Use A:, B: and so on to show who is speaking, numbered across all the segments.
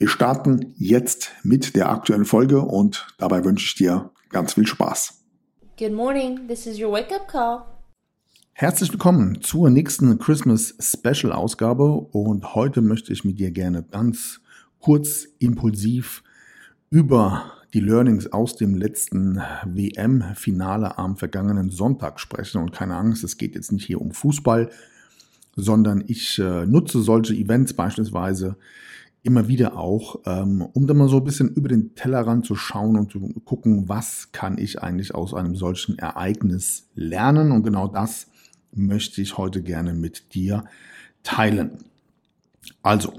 A: Wir starten jetzt mit der aktuellen Folge und dabei wünsche ich dir ganz viel Spaß.
B: Good morning, this is your wake-up call.
A: Herzlich willkommen zur nächsten Christmas Special Ausgabe und heute möchte ich mit dir gerne ganz kurz impulsiv über die Learnings aus dem letzten WM-Finale am vergangenen Sonntag sprechen. Und keine Angst, es geht jetzt nicht hier um Fußball, sondern ich äh, nutze solche Events beispielsweise immer wieder auch, ähm, um dann mal so ein bisschen über den Tellerrand zu schauen und zu gucken, was kann ich eigentlich aus einem solchen Ereignis lernen. Und genau das möchte ich heute gerne mit dir teilen. Also,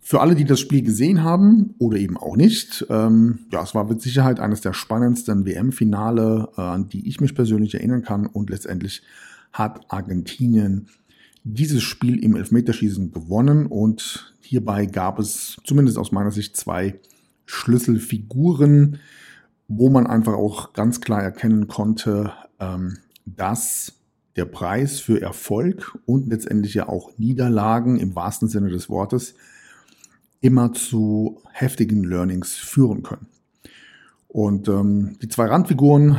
A: für alle, die das Spiel gesehen haben oder eben auch nicht, ähm, ja, es war mit Sicherheit eines der spannendsten WM-Finale, äh, an die ich mich persönlich erinnern kann. Und letztendlich hat Argentinien dieses Spiel im Elfmeterschießen gewonnen und hierbei gab es zumindest aus meiner Sicht zwei Schlüsselfiguren, wo man einfach auch ganz klar erkennen konnte, ähm, dass der Preis für Erfolg und letztendlich ja auch Niederlagen im wahrsten Sinne des Wortes immer zu heftigen Learnings führen können. Und ähm, die zwei Randfiguren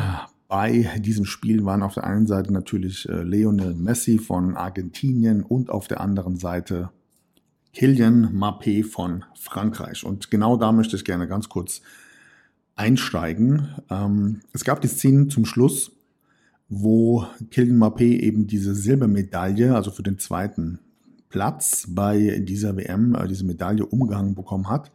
A: bei diesem Spiel waren auf der einen Seite natürlich äh, Lionel Messi von Argentinien und auf der anderen Seite Kylian Mbappé von Frankreich. Und genau da möchte ich gerne ganz kurz einsteigen. Ähm, es gab die Szene zum Schluss, wo Kylian Mbappé eben diese Silbermedaille, also für den zweiten Platz bei dieser WM, äh, diese Medaille umgehangen bekommen hat.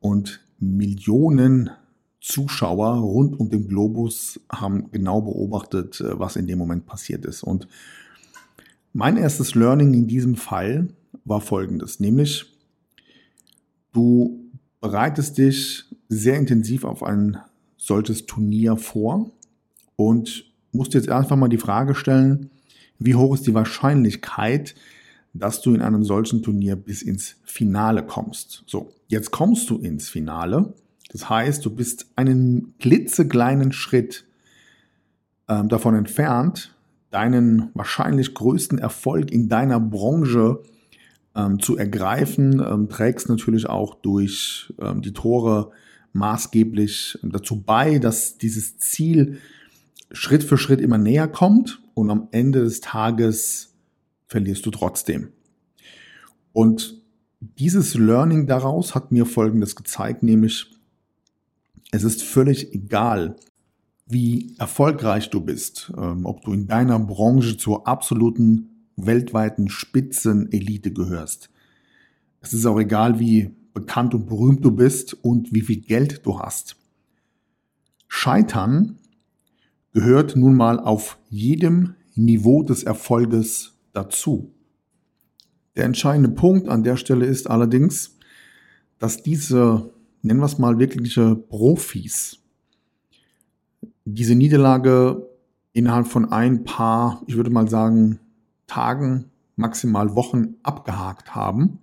A: Und Millionen Zuschauer rund um den Globus haben genau beobachtet, äh, was in dem Moment passiert ist. Und mein erstes Learning in diesem Fall war folgendes, nämlich du bereitest dich sehr intensiv auf ein solches Turnier vor und musst jetzt einfach mal die Frage stellen, wie hoch ist die Wahrscheinlichkeit, dass du in einem solchen Turnier bis ins Finale kommst. So, jetzt kommst du ins Finale das heißt, du bist einen klitzekleinen Schritt ähm, davon entfernt, deinen wahrscheinlich größten Erfolg in deiner Branche ähm, zu ergreifen, ähm, trägst natürlich auch durch ähm, die Tore maßgeblich dazu bei, dass dieses Ziel Schritt für Schritt immer näher kommt und am Ende des Tages verlierst du trotzdem. Und dieses Learning daraus hat mir Folgendes gezeigt, nämlich es ist völlig egal, wie erfolgreich du bist, ähm, ob du in deiner Branche zur absoluten weltweiten Spitzenelite gehörst. Es ist auch egal, wie bekannt und berühmt du bist und wie viel Geld du hast. Scheitern gehört nun mal auf jedem Niveau des Erfolges dazu. Der entscheidende Punkt an der Stelle ist allerdings, dass diese nennen wir es mal wirkliche Profis, diese Niederlage innerhalb von ein paar, ich würde mal sagen, Tagen, maximal Wochen abgehakt haben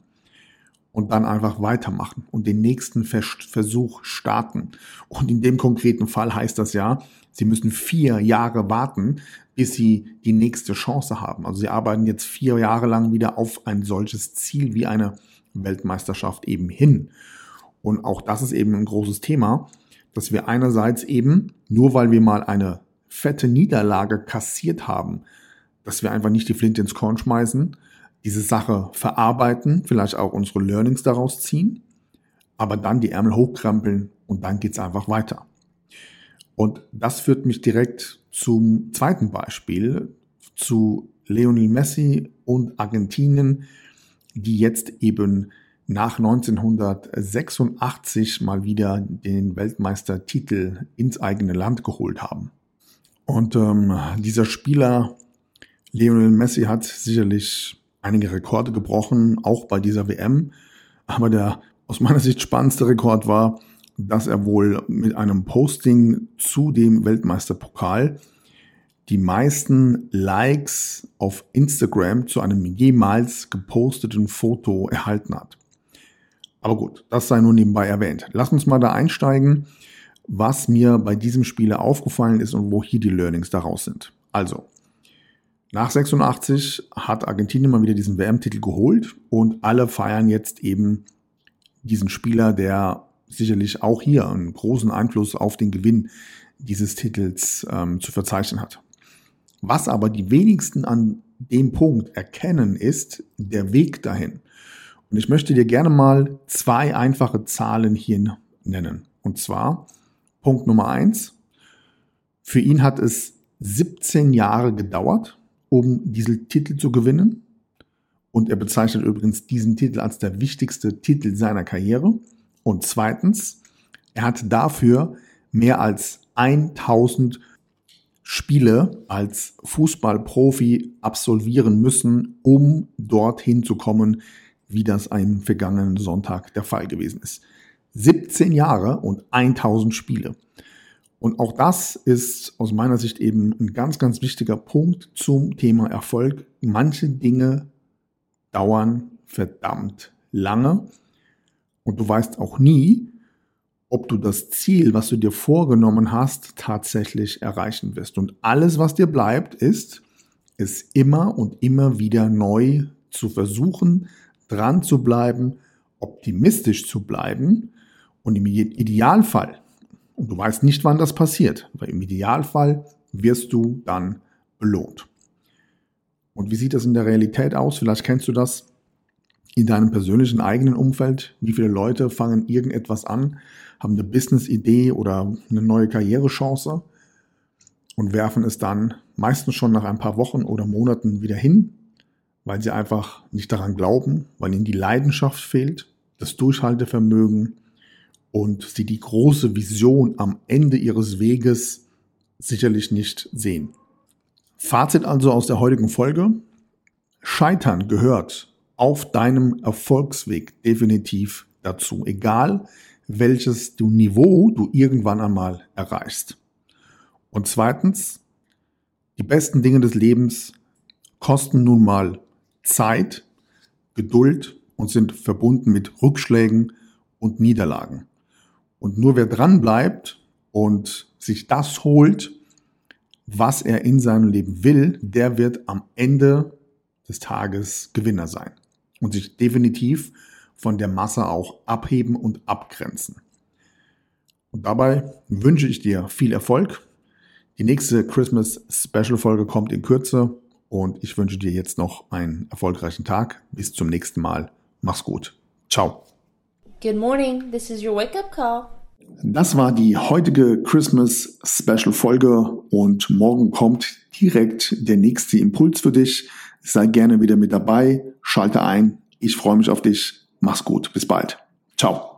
A: und dann einfach weitermachen und den nächsten Versuch starten. Und in dem konkreten Fall heißt das ja, sie müssen vier Jahre warten, bis sie die nächste Chance haben. Also sie arbeiten jetzt vier Jahre lang wieder auf ein solches Ziel wie eine Weltmeisterschaft eben hin. Und auch das ist eben ein großes Thema, dass wir einerseits eben, nur weil wir mal eine fette Niederlage kassiert haben, dass wir einfach nicht die Flinte ins Korn schmeißen, diese Sache verarbeiten, vielleicht auch unsere Learnings daraus ziehen, aber dann die Ärmel hochkrempeln und dann geht's einfach weiter. Und das führt mich direkt zum zweiten Beispiel, zu Lionel Messi und Argentinien, die jetzt eben nach 1986 mal wieder den Weltmeistertitel ins eigene Land geholt haben. Und ähm, dieser Spieler Lionel Messi hat sicherlich einige Rekorde gebrochen, auch bei dieser WM. Aber der aus meiner Sicht spannendste Rekord war, dass er wohl mit einem Posting zu dem Weltmeisterpokal die meisten Likes auf Instagram zu einem jemals geposteten Foto erhalten hat. Aber gut, das sei nur nebenbei erwähnt. Lass uns mal da einsteigen, was mir bei diesem Spieler aufgefallen ist und wo hier die Learnings daraus sind. Also, nach 86 hat Argentinien mal wieder diesen WM-Titel geholt und alle feiern jetzt eben diesen Spieler, der sicherlich auch hier einen großen Einfluss auf den Gewinn dieses Titels ähm, zu verzeichnen hat. Was aber die wenigsten an dem Punkt erkennen, ist der Weg dahin. Und ich möchte dir gerne mal zwei einfache Zahlen hier nennen. Und zwar Punkt Nummer eins. Für ihn hat es 17 Jahre gedauert, um diesen Titel zu gewinnen. Und er bezeichnet übrigens diesen Titel als der wichtigste Titel seiner Karriere. Und zweitens, er hat dafür mehr als 1000 Spiele als Fußballprofi absolvieren müssen, um dorthin zu kommen, wie das am vergangenen Sonntag der Fall gewesen ist. 17 Jahre und 1000 Spiele. Und auch das ist aus meiner Sicht eben ein ganz, ganz wichtiger Punkt zum Thema Erfolg. Manche Dinge dauern verdammt lange und du weißt auch nie, ob du das Ziel, was du dir vorgenommen hast, tatsächlich erreichen wirst. Und alles, was dir bleibt, ist, es immer und immer wieder neu zu versuchen, dran zu bleiben, optimistisch zu bleiben und im Idealfall, und du weißt nicht, wann das passiert, aber im Idealfall wirst du dann belohnt. Und wie sieht das in der Realität aus? Vielleicht kennst du das in deinem persönlichen eigenen Umfeld. Wie viele Leute fangen irgendetwas an, haben eine Business-Idee oder eine neue Karrierechance und werfen es dann meistens schon nach ein paar Wochen oder Monaten wieder hin, weil sie einfach nicht daran glauben, weil ihnen die Leidenschaft fehlt, das Durchhaltevermögen und sie die große Vision am Ende ihres Weges sicherlich nicht sehen. Fazit also aus der heutigen Folge. Scheitern gehört auf deinem Erfolgsweg definitiv dazu, egal welches du Niveau du irgendwann einmal erreichst. Und zweitens, die besten Dinge des Lebens kosten nun mal Zeit, Geduld und sind verbunden mit Rückschlägen und Niederlagen. Und nur wer dran bleibt und sich das holt, was er in seinem Leben will, der wird am Ende des Tages Gewinner sein und sich definitiv von der Masse auch abheben und abgrenzen. Und dabei wünsche ich dir viel Erfolg. Die nächste Christmas Special Folge kommt in Kürze und ich wünsche dir jetzt noch einen erfolgreichen Tag. Bis zum nächsten Mal. Mach's gut. Ciao.
B: Good morning. This is your wake up call.
A: Das war die heutige Christmas Special Folge und morgen kommt direkt der nächste Impuls für dich. Sei gerne wieder mit dabei, schalte ein. Ich freue mich auf dich. Mach's gut. Bis bald. Ciao.